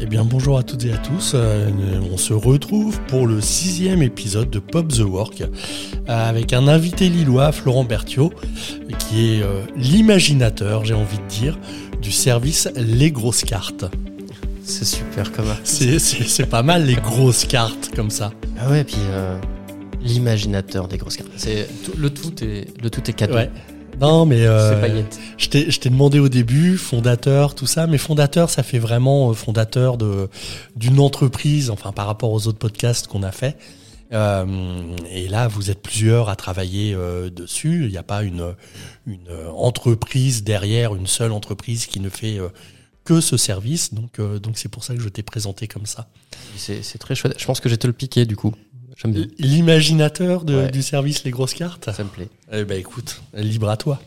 Eh bien bonjour à toutes et à tous, Euh, on se retrouve pour le sixième épisode de Pop the Work euh, avec un invité lillois, Florent Berthiaud, qui est euh, l'imaginateur, j'ai envie de dire, du service Les Grosses Cartes. C'est super comme. C'est, pas mal les grosses cartes comme ça. Ah ouais, puis euh, l'imaginateur des grosses cartes. Le tout est le tout est cadeau. Ouais. Non mais euh, je t'ai, je t'ai demandé au début, fondateur, tout ça, mais fondateur, ça fait vraiment euh, fondateur de, d'une entreprise, enfin par rapport aux autres podcasts qu'on a fait. Euh, et là, vous êtes plusieurs à travailler euh, dessus. Il n'y a pas une, une entreprise derrière, une seule entreprise qui ne fait euh, que ce service. Donc, euh, donc c'est pour ça que je t'ai présenté comme ça. C'est c'est très chouette. Je pense que je vais te le piquer du coup. J'aime bien. L'imaginateur Ouais. du service Les Grosses Cartes Ça me plaît. Eh ben écoute, libre à toi.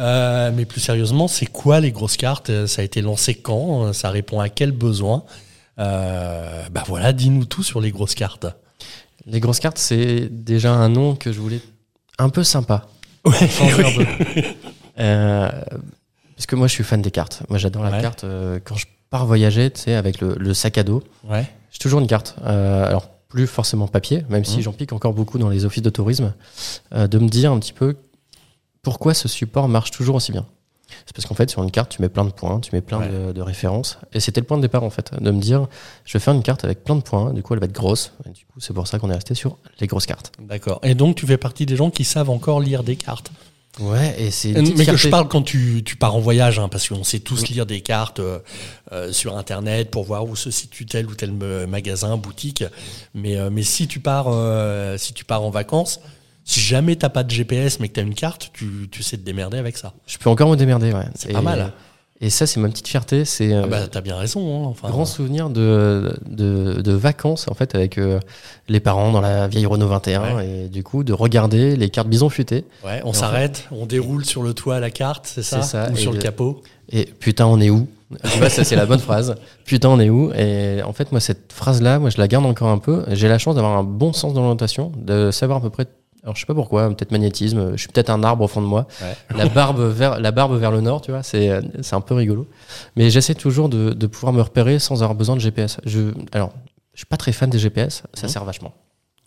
Euh, mais plus sérieusement, c'est quoi les grosses cartes? Euh, Ça a été lancé quand? Ça répond à quel besoin? Euh, Bah voilà, dis-nous tout sur les grosses cartes. Les grosses cartes, c'est déjà un nom que je voulais un peu sympa. Ouais, Changer un peu. Euh, parce que moi, je suis fan des cartes. Moi, j'adore la Ouais. carte. Euh, quand je pars voyager, tu sais, avec le, le sac à dos, ouais. J'ai toujours une carte. Euh, alors, plus forcément papier, même si Mhm. j'en pique encore beaucoup dans les offices de tourisme, euh, de me dire un petit peu pourquoi ce support marche toujours aussi bien. C'est parce qu'en fait, sur une carte, tu mets plein de points, tu mets plein Ouais. de, de références. Et c'était le point de départ, en fait, de me dire je vais faire une carte avec plein de points, du coup, elle va être grosse. Et du coup, c'est pour ça qu'on est resté sur les grosses cartes. D'accord. Et donc tu fais partie des gens qui savent encore lire des cartes. Ouais, et c'est une Mais que je parle quand tu, tu pars en voyage, hein, parce qu'on sait tous lire des cartes euh, euh, sur Internet pour voir où se situe tel ou tel magasin, boutique. Mais, euh, mais si tu pars, euh, si tu pars en vacances, si jamais t'as pas de GPS mais que t'as une carte, tu, tu sais te démerder avec ça. Je peux encore me démerder, ouais. C'est pas mal. Et ça, c'est ma petite fierté. C'est euh, Ah bah t'as bien raison. Hein, enfin, grand souvenir de, de, de vacances en fait avec euh, les parents dans la vieille Renault 21 et du coup de regarder les cartes bison futées ouais, on s'arrête, on déroule sur le toit la carte, c'est ça, ça, Ou sur le le- capot? et putain on est où? Tu vois ça c'est la bonne phrase putain on est où? Et en fait moi cette phrase là moi je la garde encore un peu j'ai la chance d'avoir un bon sens d'orientation de savoir à peu près alors je sais pas pourquoi peut-être magnétisme je suis peut-être un arbre au fond de moi Ouais. la barbe vers la barbe vers le nord tu vois c'est euh, c'est un peu rigolo mais j'essaie toujours de, de pouvoir me repérer sans avoir besoin de GPS je alors je suis pas très fan des GPS ça Mhm. sert vachement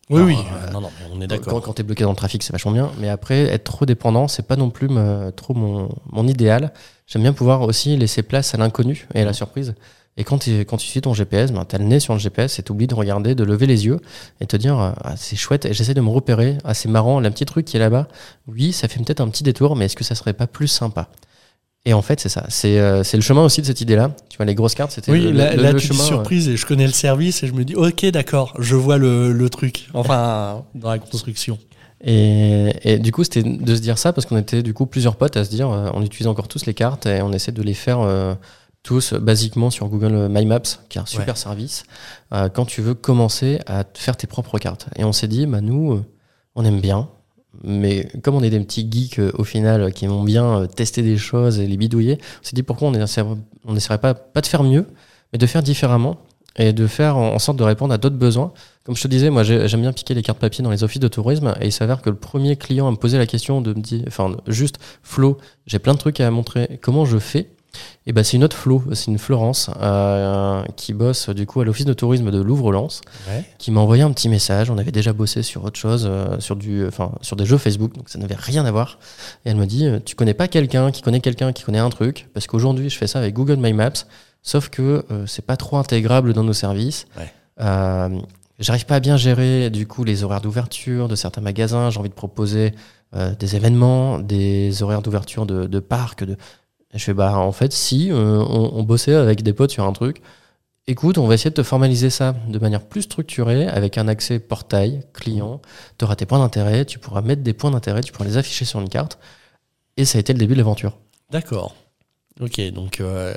Oui, Alors, oui. euh, non, non, on est Quand, d'accord. quand t'es bloqué dans le trafic, c'est vachement bien. Mais après, être trop dépendant, c'est pas non plus me- trop mon, mon idéal. J'aime bien pouvoir aussi laisser place à l'inconnu et à la surprise. Et quand, tu- quand tu suis ton GPS, ben, t'as le nez sur le GPS et t'oublies de regarder, de lever les yeux et te dire ah, c'est chouette. Et j'essaie de me repérer. Ah, c'est marrant, le petit truc qui est là-bas. Oui, ça fait peut-être un petit détour, mais est-ce que ça serait pas plus sympa? Et en fait, c'est ça. C'est euh, le chemin aussi de cette idée-là. Tu vois, les grosses cartes, c'était Oui, le, là, le- là, le tu chemin. euh, surprise et je connais le service et je me dis ok d'accord, je vois le, le truc. Enfin, dans la construction. Et, et du coup, c'était de se dire ça parce qu'on était du coup plusieurs potes à se dire, euh, on utilise encore tous les cartes et on essaie de les faire euh, tous euh, basiquement sur Google My Maps, qui est un super Ouais. service, euh, quand tu veux commencer à faire tes propres cartes. Et on s'est dit, bah nous, euh, on aime bien, mais comme on est des petits geeks euh, au final euh, qui aiment bien euh, tester des choses et les bidouiller, on s'est dit pourquoi on n'essaierait pas, pas de faire mieux, mais de faire différemment et de faire en en sorte de répondre à d'autres besoins. Comme je te disais, moi j'ai- j'aime bien piquer les cartes papier dans les offices de tourisme et il s'avère que le premier client à me poser la question de me dire, enfin juste Flo, j'ai plein de trucs à montrer, comment je fais et ben c'est une autre Flo, c'est une Florence euh, qui bosse du coup à l'office de tourisme de Louvre-Lens, Ouais. qui m'a envoyé un petit message. On avait déjà bossé sur autre chose, euh, sur du, enfin sur des jeux Facebook, donc ça n'avait rien à voir. Et elle me dit, euh, tu connais pas quelqu'un qui connaît quelqu'un qui connaît un truc? Parce qu'aujourd'hui je fais ça avec Google My Maps, sauf que euh, c'est pas trop intégrable dans nos services. Ouais. Euh, J'arrive pas à bien gérer du coup les horaires d'ouverture de certains magasins. J'ai envie de proposer euh, des événements, des horaires d'ouverture de, de parcs. De... Et je fais bah en fait si euh, on, on bossait avec des potes sur un truc. Écoute, on va essayer de te formaliser ça de manière plus structurée avec un accès portail client. Tu auras tes points d'intérêt, tu pourras mettre des points d'intérêt, tu pourras les afficher sur une carte. Et ça a été le début de l'aventure. D'accord. Ok, donc euh,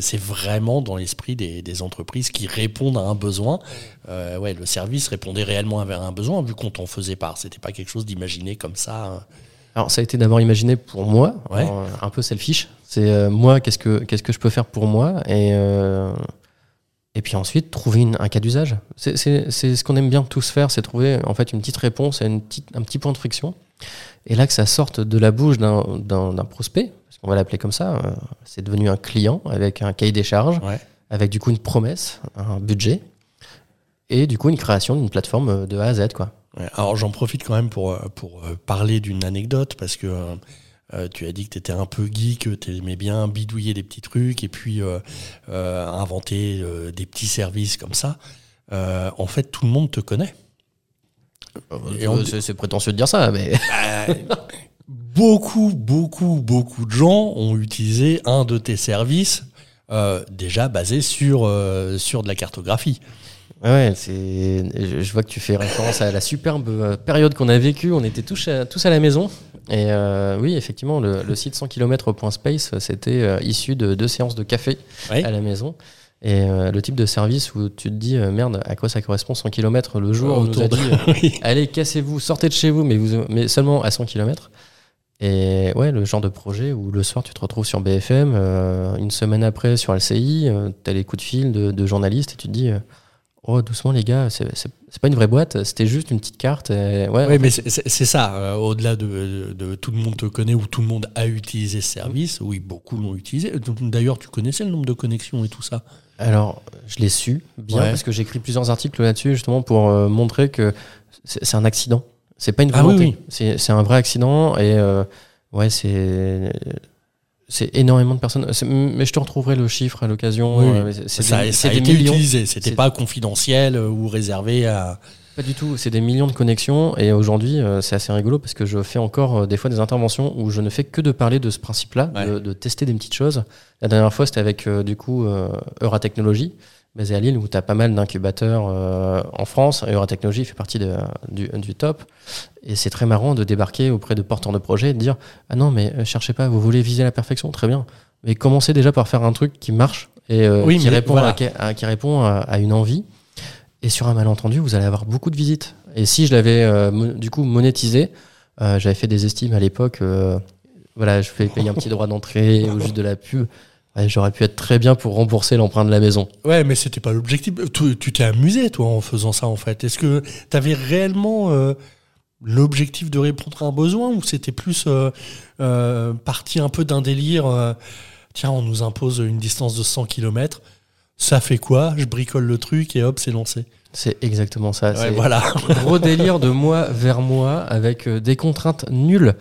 c'est vraiment dans l'esprit des, des entreprises qui répondent à un besoin. Euh, ouais, le service répondait réellement à un besoin vu qu'on t'en faisait part. C'était pas quelque chose d'imaginé comme ça. hein. Alors ça a été d'abord imaginé pour moi, Ouais. un peu selfish. C'est euh, moi, qu'est-ce que qu'est-ce que je peux faire pour moi et euh, et puis ensuite trouver une- un cas d'usage. C'est c'est- c'est ce qu'on aime bien tous faire, c'est trouver en fait une petite réponse une petite, un petit point de friction. Et là que ça sorte de la bouche d'un prospect, parce qu'on va l'appeler comme ça, euh, c'est devenu un client avec un cahier des charges. Ouais. avec du coup une promesse, un budget, et du coup une création d'une plateforme de A à Z. Quoi. Ouais, alors j'en profite quand même pour, pour parler d'une anecdote, parce que euh, tu as dit que tu étais un peu geek, que tu aimais bien bidouiller des petits trucs et puis euh, euh, inventer des petits services comme ça. en fait, tout le monde te connaît. C'est prétentieux de dire ça, mais. beaucoup, beaucoup, beaucoup de gens ont utilisé un de tes services déjà basé sur, sur de la cartographie. Ouais, c'est. Je vois que tu fais référence à la superbe période qu'on a vécue. On était tous à, tous à la maison. Et euh, oui, effectivement, le, site 100 km.space, c'était euh, issu de deux séances de café à la maison. Et euh, le type de service où tu te dis, merde, à quoi ça correspond 100 km le jour où on nous a dit, allez, cassez-vous, sortez de chez vous, mais, vous, mais seulement à 100 km. Et ouais, le genre de projet où le soir tu te retrouves sur BFM, une semaine après sur LCI, tu as les coups de fil de, de, journalistes et tu te dis, oh doucement les gars, c'est pas une vraie boîte, c'était juste une petite carte. ouais, oui, mais c'est ça. Euh, au-delà de, tout le monde te connaît ou tout le monde a utilisé ce service, oui, beaucoup l'ont utilisé. D'ailleurs, tu connaissais le nombre de connexions et tout ça? Alors, je l'ai su bien parce que j'ai écrit plusieurs articles là-dessus justement pour euh, montrer que c'est un accident. C'est pas une ah volonté. C'est un vrai accident et euh, ouais, c'est c'est énormément de personnes. Mais je te retrouverai le chiffre à l'occasion. Euh, ça, a été utilisé. C'était pas confidentiel euh, ou réservé à. Pas du tout. C'est des millions de connexions. Et aujourd'hui, euh, c'est assez rigolo parce que je fais encore des fois des interventions où je ne fais que de parler de ce principe-là, de, tester des petites choses. La dernière fois, c'était avec du coup Euratechnologie basé à Lille, où tu as pas mal d'incubateurs euh, en France. Euratechnologie fait partie de, du, du, top. Et c'est très marrant de débarquer auprès de porteurs de projets et de dire Ah non, mais euh, cherchez pas, vous voulez viser la perfection, très bien. Mais commencez déjà par faire un truc qui marche et euh, qui, répond à, qui, répond à, une envie. Et sur un malentendu, vous allez avoir beaucoup de visites. Et si je l'avais du coup monétisé, j'avais fait des estimes à l'époque. voilà, je fais payer un petit droit d'entrée ou juste de la pub. J'aurais pu être très bien pour rembourser l'emprunt de la maison. Ouais, mais c'était pas l'objectif. Tu t'es amusé, toi, en faisant ça, en fait. Est-ce que tu avais réellement euh, l'objectif de répondre à un besoin ou c'était plus euh, euh, parti un peu d'un délire Tiens, on nous impose une distance de 100 km. Ça fait quoi? Je bricole le truc et hop, c'est lancé. C'est exactement ça. voilà. gros délire de moi vers moi avec des contraintes nulles.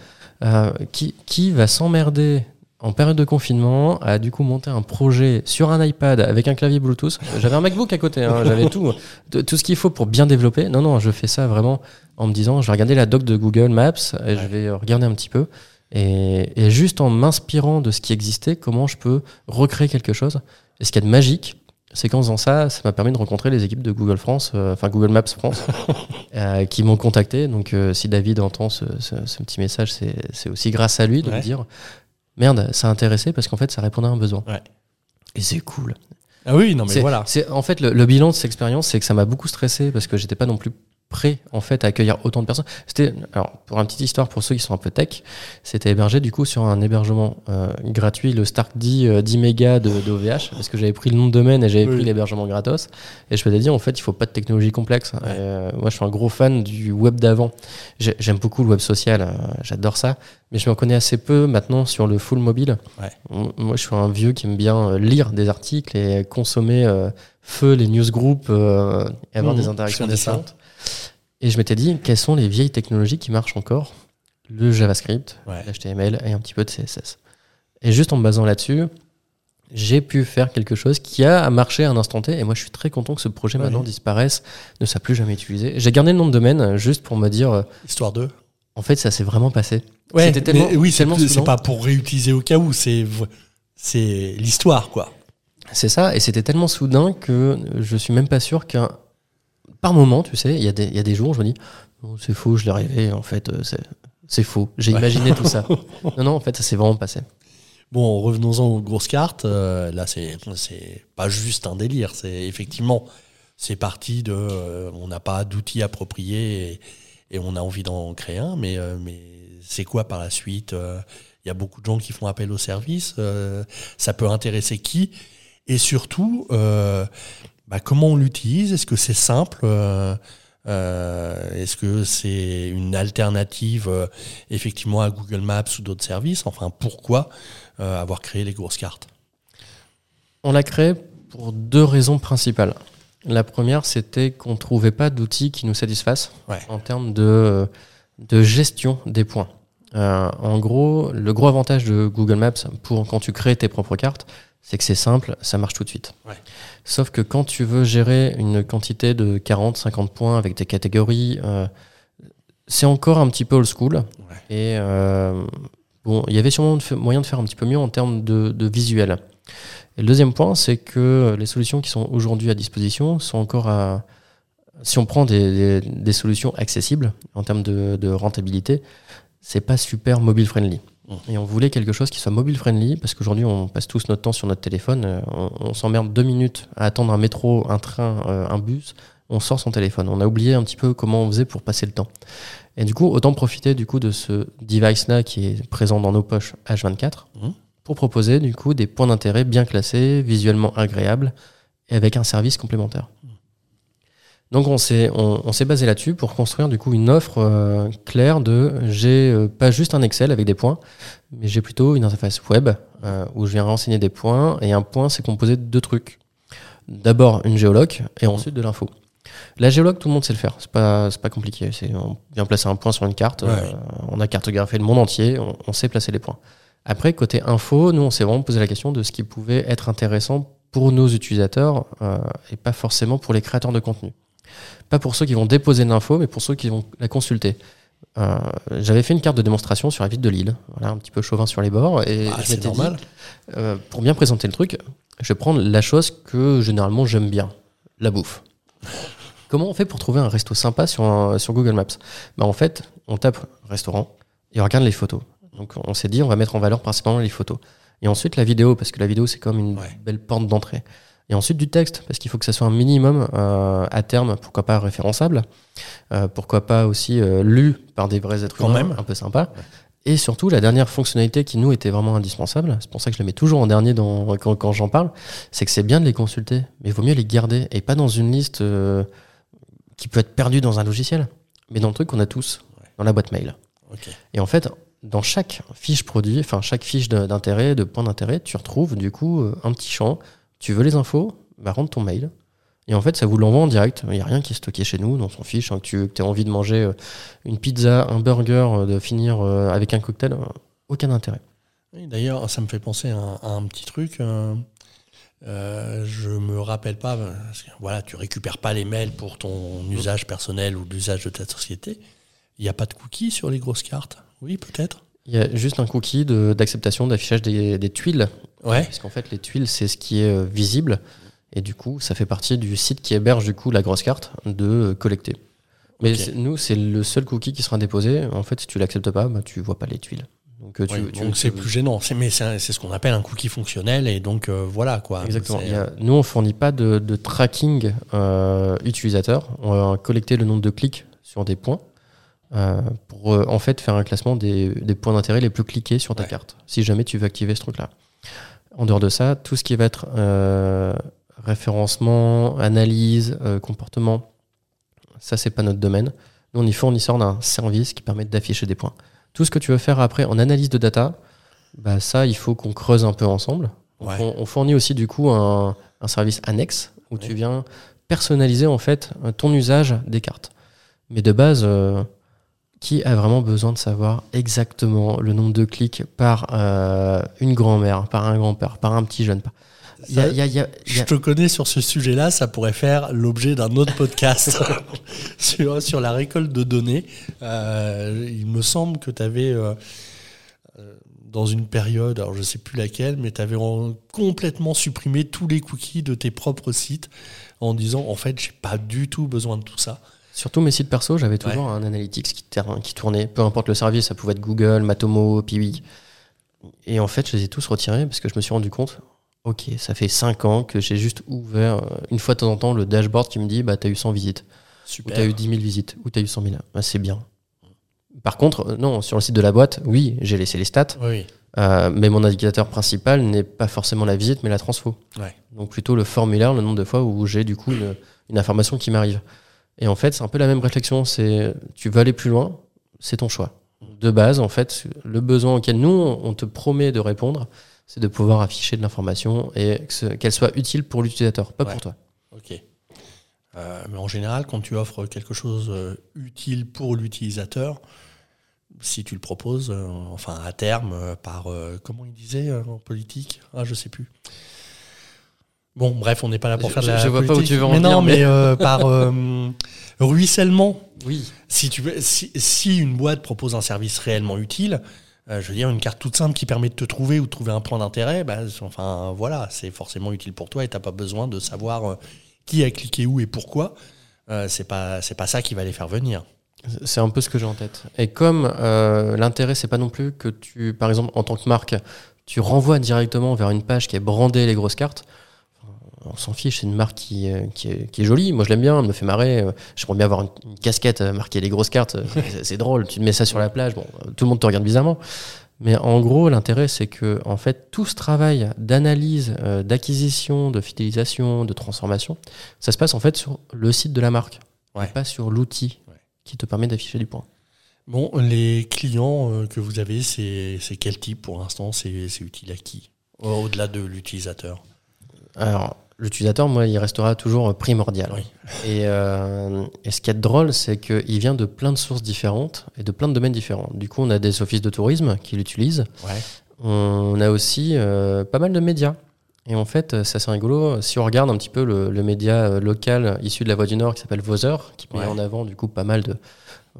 qui, qui va s'emmerder en période de confinement, a du coup monté un projet sur un iPad avec un clavier Bluetooth. J'avais un MacBook à côté, hein, j'avais tout, tout ce qu'il faut pour bien développer. Non, non, je fais ça vraiment en me disant, je vais regarder la doc de Google Maps et je vais regarder un petit peu. Et, juste en m'inspirant de ce qui existait, comment je peux recréer quelque chose. Et ce qu'il y a de magique, c'est qu'en faisant ça, ça m'a permis de rencontrer les équipes de Google France, euh, enfin Google Maps France, euh, qui m'ont contacté. Donc euh, si David entend ce, petit message, c'est aussi grâce à lui de me dire merde, ça a intéressé parce qu'en fait, ça répondait à un besoin. Et c'est cool. Ah oui, non mais voilà. C'est en fait le, le, bilan de cette expérience, c'est que ça m'a beaucoup stressé parce que j'étais pas non plus prêt en fait à accueillir autant de personnes. C'était alors pour une petite histoire pour ceux qui sont un peu tech, c'était hébergé du coup sur un hébergement euh, gratuit, le Stark 10 10 mégas de, d'OVH parce que j'avais pris le nom de domaine et j'avais pris l'hébergement gratos et je m'étais dit en fait il faut pas de technologie complexe. Euh, moi je suis un gros fan du web d'avant. J'aime beaucoup le web social, euh, j'adore ça, mais je me connais assez peu maintenant sur le full mobile. Moi je suis un vieux qui aime bien lire des articles et consommer feu les newsgroups et avoir mmh, des interactions différentes. Et je m'étais dit, quelles sont les vieilles technologies qui marchent encore? Le JavaScript, l'HTML et un petit peu de CSS. Et juste en me basant là-dessus, j'ai pu faire quelque chose qui a marché à un instant T. Et moi, je suis très content que ce projet maintenant disparaisse, ne soit plus jamais utilisé. J'ai gardé le nom de domaine euh, juste pour me dire. Euh, Histoire de. En fait, ça s'est vraiment passé. Ouais, tellement, oui, c'est pas pour réutiliser au cas où, c'est c'est l'histoire, quoi. C'est ça, et c'était tellement soudain que je suis même pas sûr qu'un par moment, tu sais, il y, a des, y a des jours où je me dis, c'est faux, je l'ai rêvé, en fait, euh, c'est faux, j'ai imaginé tout ça. Non, non, en fait, ça s'est vraiment passé. Bon, revenons-en aux grosses cartes. Euh, là, c'est pas juste un délire, c'est effectivement, c'est parti de, euh, on n'a pas d'outils appropriés et, on a envie d'en créer un, mais, mais c'est quoi par la suite Il y a beaucoup de gens qui font appel au service. ça peut intéresser qui? Et surtout, bah, comment on l'utilise? Est-ce que c'est simple euh, euh, Est-ce que c'est une alternative euh, effectivement à Google Maps ou d'autres services? Enfin, pourquoi avoir créé les grosses cartes? On l'a créé pour deux raisons principales. La première, c'était qu'on ne trouvait pas d'outils qui nous satisfassent Ouais. en termes de, de gestion des points. Euh, en gros, le gros avantage de Google Maps pour quand tu crées tes propres cartes, c'est que c'est simple, ça marche tout de suite. Ouais. Sauf que quand tu veux gérer une quantité de 40, 50 points avec des catégories, euh, c'est encore un petit peu old school. Et euh, bon, il y avait sûrement moyen de faire un petit peu mieux en termes de, de visuel. Et le deuxième point, c'est que les solutions qui sont aujourd'hui à disposition sont encore à. Si on prend des, des- des solutions accessibles en termes de, de rentabilité, c'est pas super mobile friendly. Mmh. Et on voulait quelque chose qui soit mobile friendly parce qu'aujourd'hui on passe tous notre temps sur notre téléphone. euh, On, on s'emmerde deux minutes à attendre un métro, un train, euh, un bus. On sort son téléphone. On a oublié un petit peu comment on faisait pour passer le temps. Et du coup, autant profiter du coup de ce device-là qui est présent dans nos poches H24 Mhm. pour proposer du coup des points d'intérêt bien classés, visuellement agréables et avec un service complémentaire. Donc on s'est on, on s'est basé là-dessus pour construire du coup une offre euh, claire de j'ai euh, pas juste un Excel avec des points, mais j'ai plutôt une interface web euh, où je viens renseigner des points et un point c'est composé de deux trucs. D'abord une géologue et ensuite de l'info. La géologue, tout le monde sait le faire. C'est pas, c'est pas compliqué. C'est, on vient placer un point sur une carte. Ouais. on a cartographié le monde entier. On, on sait placer les points. Après, côté info, nous, on s'est vraiment posé la question de ce qui pouvait être intéressant pour nos utilisateurs euh, et pas forcément pour les créateurs de contenu. Pas pour ceux qui vont déposer l'info, mais pour ceux qui vont la consulter. Euh, j'avais fait une carte de démonstration sur la ville de Lille, voilà, un petit peu chauvin sur les bords, et Ah, je c'est m'étais dit, normal. euh, pour bien présenter le truc, je vais prendre la chose que généralement j'aime bien, la bouffe. Comment on fait pour trouver un resto sympa sur, un- sur Google Maps? Bah, En fait, on tape restaurant et on regarde les photos. Donc on s'est dit, on va mettre en valeur principalement les photos. Et ensuite la vidéo, parce que la vidéo c'est comme une Ouais. belle porte d'entrée. Et ensuite du texte, parce qu'il faut que ça soit un minimum euh, à terme, pourquoi pas référençable, euh, pourquoi pas aussi euh, lu par des vrais êtres Quand humains, même. un peu sympa. Et surtout, la dernière fonctionnalité qui nous était vraiment indispensable, c'est pour ça que je la mets toujours en dernier dans, quand, quand j'en parle, c'est que c'est bien de les consulter, mais il vaut mieux les garder et pas dans une liste qui peut être perdue dans un logiciel, mais dans le truc qu'on a tous, dans la boîte mail. Et en fait, dans chaque fiche produit, enfin chaque fiche d'intérêt, de point d'intérêt, tu retrouves du coup un petit champ. Tu veux les infos, bah rentre ton mail. Et en fait, ça vous l'envoie en direct. Il n'y a rien qui est stocké chez nous dans son fiche. hein, que tu que envie de manger euh, une pizza, un burger, euh, de finir euh, avec un cocktail, aucun intérêt. D'ailleurs, ça me fait penser à un, petit truc. je me rappelle pas. voilà, tu récupères pas les mails pour ton usage personnel ou l'usage de ta société. Il n'y a pas de cookies sur les grosses cartes? Oui, peut-être. Il y a juste un cookie de- d'acceptation d'affichage des, des tuiles. Ouais. Parce qu'en fait, les tuiles, c'est ce qui est euh, visible. Et du coup, ça fait partie du site qui héberge du coup la grosse carte de euh, collecter. Mais nous, c'est le seul cookie qui sera déposé. En fait, si tu l'acceptes pas, bah, tu vois pas les tuiles. Donc, euh, Oui, c'est plus gênant. C'est mais c'est ce qu'on appelle un cookie fonctionnel et donc euh, voilà quoi. Exactement. C'est- Il y a- nous, on fournit pas de, de tracking euh, utilisateur. On va collecter le nombre de clics sur des points euh, pour euh, en fait faire un classement des, des points d'intérêt les plus cliqués sur ta Ouais. carte. Si jamais tu veux activer ce truc-là. En dehors de ça, tout ce qui va être euh, référencement, analyse, comportement, ça c'est pas notre domaine. Nous, on est fournisseur d'un service qui permet d'afficher des points. Tout ce que tu veux faire après en analyse de data, bah ça, il faut qu'on creuse un peu ensemble. Ouais. On, on fournit aussi du coup un, un service annexe où tu viens personnaliser en fait ton usage des cartes. Mais de base, euh, qui a vraiment besoin de savoir exactement le nombre de clics par euh, une grand-mère, par un grand-père, par un petit jeune y a- y a- y a- Je te connais sur ce sujet-là, ça pourrait faire l'objet d'un autre podcast sur, sur la récolte de données. Euh, il me semble que tu avais, dans une période, alors je sais plus laquelle, mais tu avais complètement supprimé tous les cookies de tes propres sites en disant en fait, j'ai pas du tout besoin de tout ça. Surtout mes sites perso, j'avais toujours un analytics qui, tournait, peu importe le service, ça pouvait être Google, Matomo, Piwik. Et en fait, je les ai tous retirés parce que je me suis rendu compte, ok, ça fait 5 ans que j'ai juste ouvert euh, une fois de temps en temps le dashboard qui me dit, bah, t'as eu 100 visites, ou Super. t'as eu 10 000 visites, ou t'as eu 100 000. Bah, c'est bien. Par contre, euh, non, sur le site de la boîte, oui, j'ai laissé les stats, Oui, euh, mais mon indicateur principal n'est pas forcément la visite, mais la transfo. ouais. Donc plutôt le formulaire, le nombre de fois où j'ai du coup une, une information qui m'arrive. Et en fait, c'est un peu la même réflexion. C'est tu veux aller plus loin, c'est ton choix. De base, en fait, le besoin auquel nous on te promet de répondre, c'est de pouvoir afficher de l'information et qu'elle soit utile pour l'utilisateur, pas Ouais. pour toi. Ok. Euh, mais en général, quand tu offres quelque chose euh, utile pour l'utilisateur, si tu le proposes, euh, enfin à terme, par comment il disait en politique, ah je sais plus. Bon, bref, on n'est pas là pour Je- faire de je- la je vois pas où tu veux en mais non, venir, mais- mais euh, par euh, ruissellement. Oui. Si tu veux, si, si une boîte propose un service réellement utile, euh, je veux dire une carte toute simple qui permet de te trouver ou de trouver un point d'intérêt, bah, enfin voilà, c'est forcément utile pour toi et t'as pas besoin de savoir qui a cliqué où et pourquoi. C'est pas pas ça qui va les faire venir. C'est un peu ce que j'ai en tête. Et comme l'intérêt, c'est pas non plus que tu, par exemple, en tant que marque, tu renvoies directement vers une page qui est brandée les grosses cartes. On s'en fiche, c'est une marque qui, euh, qui, est, qui est jolie. Moi, je l'aime bien, elle me fait marrer. Euh, J'aimerais bien avoir une, une casquette euh, marquée les grosses cartes. C'est- drôle. Tu te mets ça sur la plage. Bon, tout le monde te regarde bizarrement. Mais en gros, l'intérêt, c'est que en fait, tout ce travail d'analyse, euh, d'acquisition, de fidélisation, de transformation, ça se passe en fait sur le site de la marque, Ouais. et pas sur l'outil Ouais. qui te permet d'afficher du point. Bon, les clients euh, que vous avez, c'est quel type pour l'instant? C'est utile à qui? Au- Au-delà de l'utilisateur. Alors, l'utilisateur, moi, il restera toujours primordial. Oui. Et, euh, et ce qui est drôle, c'est qu'il vient de plein de sources différentes et de plein de domaines différents. Du coup, on a des offices de tourisme qui l'utilisent. Ouais. On a aussi euh, pas mal de médias. Et en fait, c'est assez rigolo. Si on regarde un petit peu le, le média euh, local issu de la Voix du Nord qui s'appelle Voseur, qui met Ouais. en avant du coup pas mal de.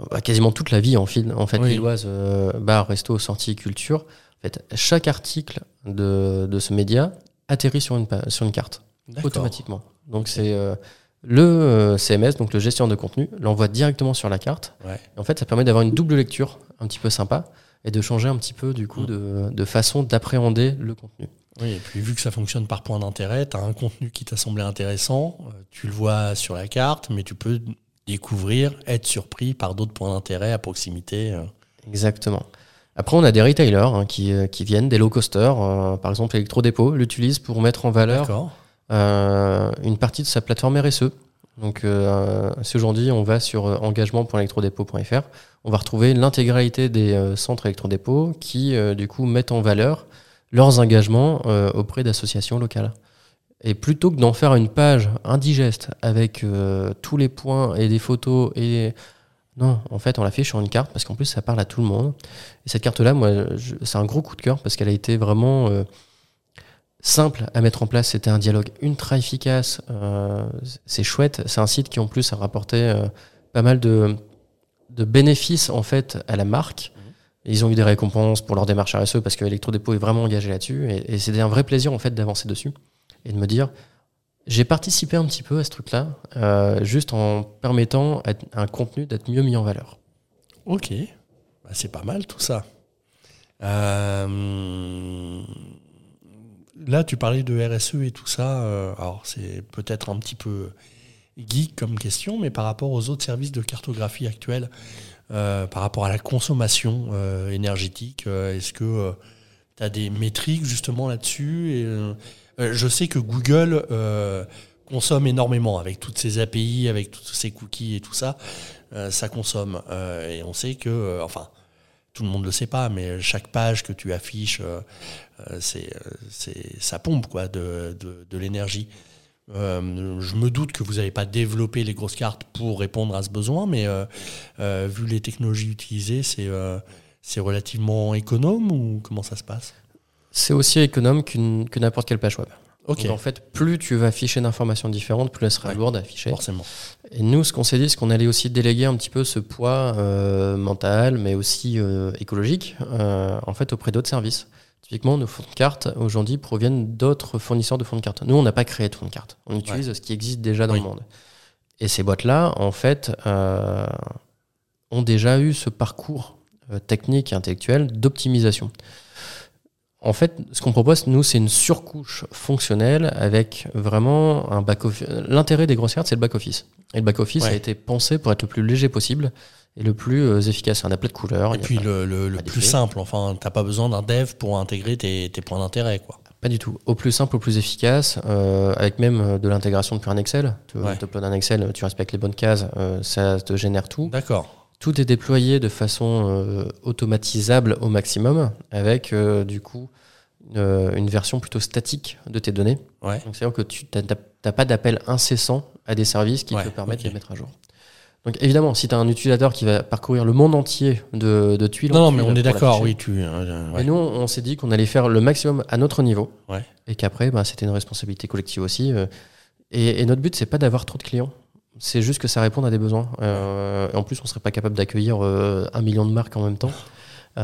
bah, quasiment toute la vie en, fil, en fait, Oui. lilloise, euh, bar, resto, sortie, culture. En fait, chaque article de, de ce média atterrit sur une, sur une carte. Automatiquement. Donc c'est euh, le euh, CMS, donc le gestionnaire de contenu, l'envoie directement sur la carte. Ouais. Et en fait, ça permet d'avoir une double lecture un petit peu sympa et de changer un petit peu du coup Mm. de, de façon d'appréhender le contenu. Oui, et puis vu que ça fonctionne par point d'intérêt, tu as un contenu qui t'a semblé intéressant, euh, tu le vois sur la carte, mais tu peux découvrir, être surpris par d'autres points d'intérêt à proximité. Exactement. Après, on a des retailers hein, qui, qui viennent, des low costers, euh, par exemple Electrodépôt, l'utilisent pour mettre en valeur D'accord. Une partie de sa plateforme RSE. Donc, euh, si aujourd'hui on va sur euh, engagement.electrodépôt.fr, on va retrouver l'intégralité des euh, centres électrodépôts qui, euh, du coup, mettent en valeur leurs engagements euh, auprès d'associations locales. Et plutôt que d'en faire une page indigeste avec euh, tous les points et des photos et non, en fait, on l'affiche sur une carte parce qu'en plus, ça parle à tout le monde. Et cette carte-là, moi, c'est un gros coup de cœur parce qu'elle a été vraiment euh, simple à mettre en place. C'était un dialogue ultra efficace. euh, c'est chouette. C'est un site qui, en plus, a rapporté euh, pas mal de, de bénéfices en fait à la marque. Ils ont eu des récompenses pour leur démarche RSE parce que Electrodépôt est vraiment engagé là-dessus. Et, et c'était un vrai plaisir en fait d'avancer dessus et de me dire j'ai participé un petit peu à ce truc-là, euh, juste en permettant à un contenu d'être mieux mis en valeur. Ok, Bah, c'est pas mal tout ça. Euh, Là, tu parlais de RSE et tout ça. euh, alors, c'est peut-être un petit peu geek comme question, mais par rapport aux autres services de cartographie actuels, euh, par rapport à la consommation euh, énergétique, est-ce que tu as des métriques justement là-dessus Je sais que Google consomme énormément avec toutes ses API, avec tous ses cookies et tout ça. ça consomme. Et on sait que, enfin, tout le monde ne le sait pas, mais chaque page que tu affiches, euh, euh, c'est, euh, c'est, ça pompe quoi, de, de, de l'énergie. Je me doute que vous n'avez pas développé les grosses cartes pour répondre à ce besoin, mais vu les technologies utilisées, c'est, c'est relativement économe ou comment ça se passe? C'est aussi économe qu'une- que n'importe quelle page web. Donc en fait, plus tu vas afficher d'informations différentes, plus elle sera Ouais. lourde à afficher. forcément. Et nous, ce qu'on s'est dit, c'est qu'on allait aussi déléguer un petit peu ce poids euh, mental, mais aussi euh, écologique, euh, en fait, auprès d'autres services. Typiquement, nos fonds de cartes, aujourd'hui, proviennent d'autres fournisseurs de fonds de cartes. Nous, on n'a pas créé de fonds de cartes. On utilise ce qui existe déjà dans Oui. le monde. Et ces boîtes-là, en fait, ont déjà eu ce parcours technique et intellectuel d'optimisation. En fait, ce qu'on propose, nous, c'est une surcouche fonctionnelle avec vraiment un back-office. L'intérêt des grosses cartes, c'est le back-office. Et le back-office Ouais. a été pensé pour être le plus léger possible et le plus euh, efficace. Il y en a plein de couleurs. Et puis le, le, plus simple, enfin, t'as pas besoin d'un dev pour intégrer tes, tes points d'intérêt, quoi. Pas du tout. Au plus simple, au plus efficace, euh, avec même euh, de l'intégration depuis un Excel. Tu Ouais. uploades un Excel, tu respectes les bonnes cases, euh, ça te génère tout. D'accord. Tout est déployé de façon euh, automatisable au maximum, avec euh, du coup euh, une version plutôt statique de tes données. Ouais. Donc c'est-à-dire que tu n'as pas d'appel incessant à des services qui Ouais, te permettent de les mettre à jour. Donc évidemment, si tu as un utilisateur qui va parcourir le monde entier de, de tuiles Non, mais on est d'accord, oui, tu. euh, ouais. Et nous, on s'est dit qu'on allait faire le maximum à notre niveau. Ouais. Et qu'après, bah, c'était une responsabilité collective aussi. euh. Et, et notre but, c'est pas d'avoir trop de clients. C'est juste que ça réponde à des besoins. Euh, et en plus, on serait pas capable d'accueillir euh, un million de marques en même temps. Euh,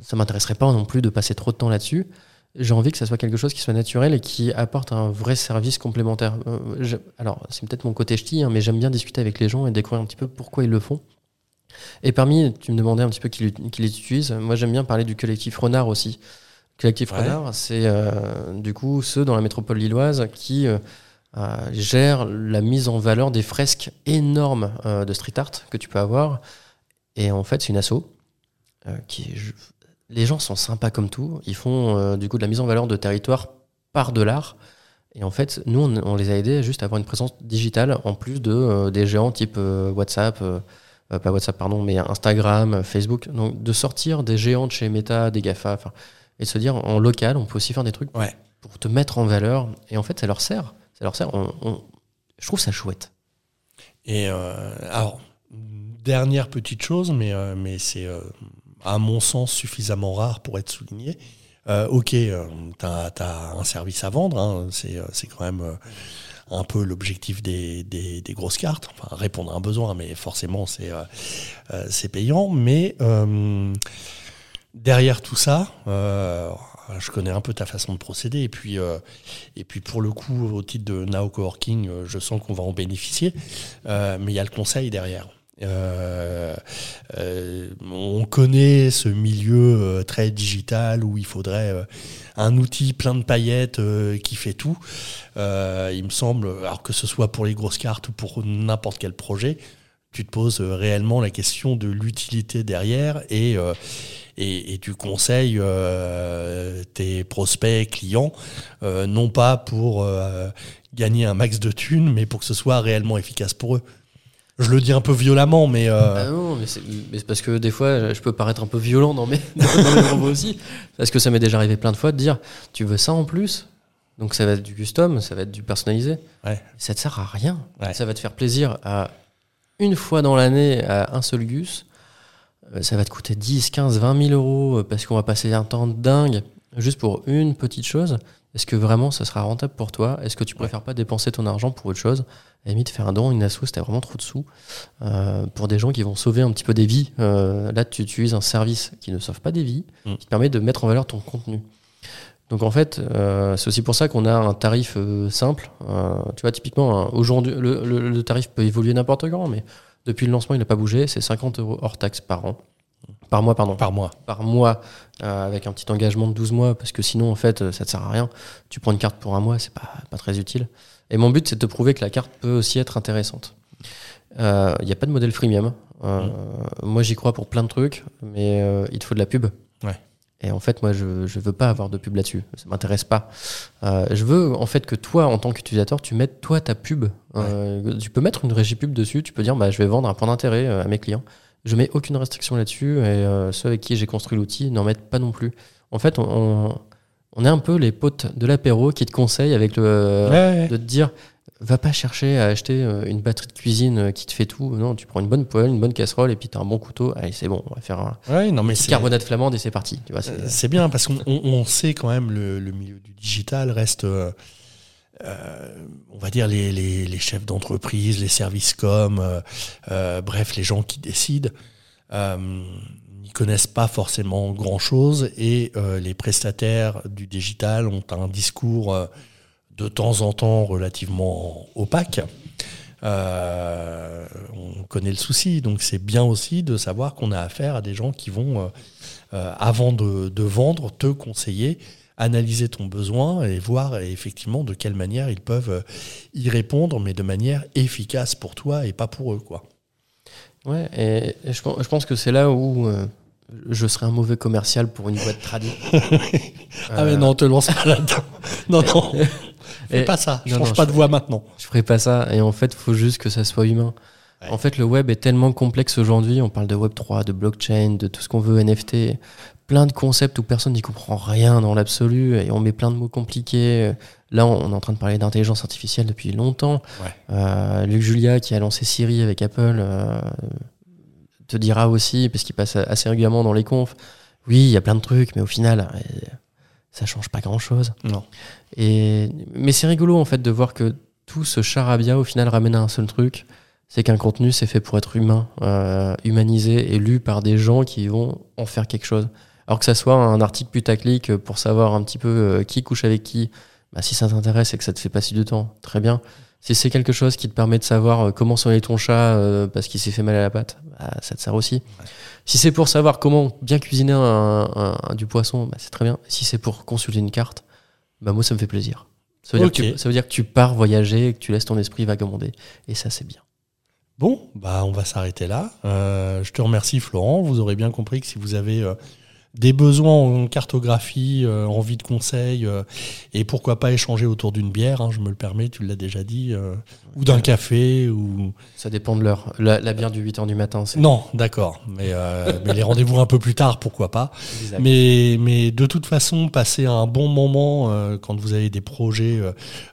ça m'intéresserait pas non plus de passer trop de temps là-dessus. J'ai envie que ça soit quelque chose qui soit naturel et qui apporte un vrai service complémentaire. Je- alors, c'est peut-être mon côté ch'ti, hein, mais j'aime bien discuter avec les gens et découvrir un petit peu pourquoi ils le font. Et parmi, tu me demandais un petit peu qui, les utilise. Moi, j'aime bien parler du collectif Renard aussi. Le collectif Ouais. Renard, c'est euh, du coup ceux dans la métropole lilloise qui euh, euh, gèrent la mise en valeur des fresques énormes euh, de street art que tu peux avoir. Et en fait, c'est une asso euh, qui je- les gens sont sympas comme tout. Ils font du coup de la mise en valeur de territoire par de l'art. Et en fait, nous, on, on les a aidés juste à avoir une présence digitale en plus de euh, des géants type euh, WhatsApp, euh, pas WhatsApp, pardon, mais Instagram, Facebook. Donc, de sortir des géants de chez Meta, des GAFA, et de se dire en local, on peut aussi faire des trucs Ouais. pour te mettre en valeur. Et en fait, ça leur sert. Ça. On- on- je trouve ça chouette. Et euh, alors, dernière petite chose, mais, euh, mais c'est euh, à mon sens suffisamment rare pour être souligné. Ok, t'as as un service à vendre, hein, c'est quand même un peu l'objectif des, des, des grosses cartes, enfin répondre à un besoin, mais forcément c'est c'est payant. Mais derrière tout ça, je connais un peu ta façon de procéder, et puis euh, et puis pour le coup, au titre de Now Coworking, euh, je sens qu'on va en bénéficier. Euh, mais il y a le conseil derrière. On connaît ce milieu très digital où il faudrait un outil plein de paillettes qui fait tout. Il me semble, alors que ce soit pour les grosses cartes ou pour n'importe quel projet, tu te poses euh, réellement la question de l'utilité derrière et, euh, et, et tu conseilles euh, tes prospects, clients, euh, non pas pour gagner un max de thunes, mais pour que ce soit réellement efficace pour eux. Je le dis un peu violemment, mais Ah non, mais c'est mais c'est parce que des fois, je peux paraître un peu violent dans mes, dans mes propos aussi. Parce que ça m'est déjà arrivé plein de fois de dire Tu veux ça en plus? Donc ça va être du custom, ça va être du personnalisé. Ouais. Ça te sert à rien. Ouais. Ça va te faire plaisir à une fois dans l'année à un seul gus. Euh, Ça va te coûter 10, 15, 20 000 euros euh, parce qu'on va passer un temps dingue juste pour une petite chose. Est-ce que vraiment ça sera rentable pour toi? Est-ce que tu préfères pas dépenser ton argent pour autre chose? À la limite, faire un don, une asso, c'était vraiment trop de sous. Euh, pour des gens qui vont sauver un petit peu des vies, euh, là, tu utilises un service qui ne sauve pas des vies, Mm. qui te permet de mettre en valeur ton contenu. Donc en fait, euh, c'est aussi pour ça qu'on a un tarif euh, simple. Euh, tu vois, typiquement, aujourd'hui, le, le- le tarif peut évoluer n'importe quand, mais depuis le lancement, il n'a pas bougé. C'est 50 euros hors taxe par an. Par mois, pardon par mois. par mois avec un petit engagement de 12 mois parce que sinon en fait ça te sert à rien. Tu prends une carte pour un mois, c'est pas, pas très utile. Et mon but c'est de te prouver que la carte peut aussi être intéressante. Il n'y a pas de modèle freemium. Euh, Moi j'y crois pour plein de trucs, mais il te faut de la pub. Ouais. Et en fait moi je, je veux pas avoir de pub là-dessus. Ça m'intéresse pas. Euh, je veux en fait que toi en tant qu'utilisateur tu mettes toi ta pub. Euh, tu peux mettre une régie pub dessus. Tu peux dire bah je vais vendre un point d'intérêt euh, à mes clients. Je mets aucune restriction là-dessus et euh, ceux avec qui j'ai construit l'outil n'en mettent pas non plus. En fait, on, on, on est un peu les potes de l'apéro qui te conseillent avec le, Ouais, ouais. de te dire va pas chercher à acheter euh, une batterie de cuisine euh, qui te fait tout. Non, tu prends une bonne poêle, une bonne casserole et puis tu as un bon couteau. Allez, c'est bon, on va faire un Ouais, non, mais petit c'est carbonate flamande et c'est parti. Tu vois, c'est- Euh, C'est bien parce qu'on on, on sait quand même le, le milieu du digital reste, euh, on va dire les, les, les chefs d'entreprise, les services com, euh, euh, bref les gens qui décident, n'y connaissent pas forcément grand chose et les prestataires du digital ont un discours de temps en temps relativement opaque. Euh, on connaît le souci, donc c'est bien aussi de savoir qu'on a affaire à des gens qui vont euh, euh, avant de, de vendre, te conseiller, analyser ton besoin et voir effectivement de quelle manière ils peuvent y répondre, mais de manière efficace pour toi et pas pour eux. Quoi. Ouais, et, et je, pense- je pense que c'est là où euh, je serais un mauvais commercial pour une boîte tradie. Ah mais non, te lance pas là-dedans. non, non, fais Et- pas ça. Je non, change non, pas je- de voix maintenant. Je ferai pas ça. Et en fait, il faut juste que ça soit humain. Ouais. En fait, le web est tellement complexe aujourd'hui. On parle de Web 3, de blockchain, de tout ce qu'on veut, NFT. plein de concepts où personne n'y comprend rien dans l'absolu et on met plein de mots compliqués. Là, on est en train de parler d'intelligence artificielle depuis longtemps. Euh, Luc Julia, qui a lancé Siri avec Apple, euh, te dira aussi, parce qu'il passe assez régulièrement dans les confs, oui, il y a plein de trucs, mais au final, ça change pas grand-chose. Non. Et, mais c'est rigolo, en fait, de voir que tout ce charabia, au final, ramène à un seul truc c'est qu'un contenu, c'est fait pour être humain, humanisé et lu par des gens qui vont en faire quelque chose. Alors que ça soit un article putaclic pour savoir un petit peu qui couche avec qui, bah, si ça t'intéresse et que ça te fait passer du temps, très bien. Si c'est quelque chose qui te permet de savoir euh, comment soigner ton chat euh, parce qu'il s'est fait mal à la patte, bah, ça te sert aussi. Si c'est pour savoir comment bien cuisiner un, du poisson, bah, c'est très bien. Si c'est pour consulter une carte, bah, moi ça me fait plaisir. Ça veut, dire que tu, ça veut dire que tu pars voyager, que tu laisses ton esprit vagabonder. Et ça, c'est bien. Bon, bah on va s'arrêter là. Euh, je te remercie Florent. Vous aurez bien compris que si vous avez des besoins en cartographie, euh, envie de conseils, euh, et pourquoi pas échanger autour d'une bière, hein, je me le permets, tu l'as déjà dit, euh, ou d'un café, ou... Ça dépend de l'heure. La, bière du 8h du matin, c'est... Non, d'accord, mais, mais les rendez-vous un peu plus tard, pourquoi pas. Mais, mais de toute façon, passer un bon moment quand vous avez des projets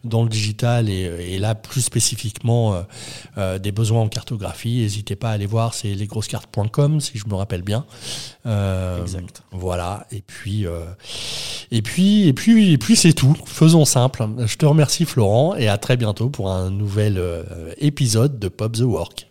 dans le digital, et, et là, plus spécifiquement, des besoins en cartographie, n'hésitez pas à aller voir, c'est lesgrossescartes.com, si je me rappelle bien. exact. Voilà. Et puis, euh, et puis, et puis, et puis, c'est tout. Faisons simple. Je te remercie, Florent, et à très bientôt pour un nouvel euh, épisode de Pop the Work.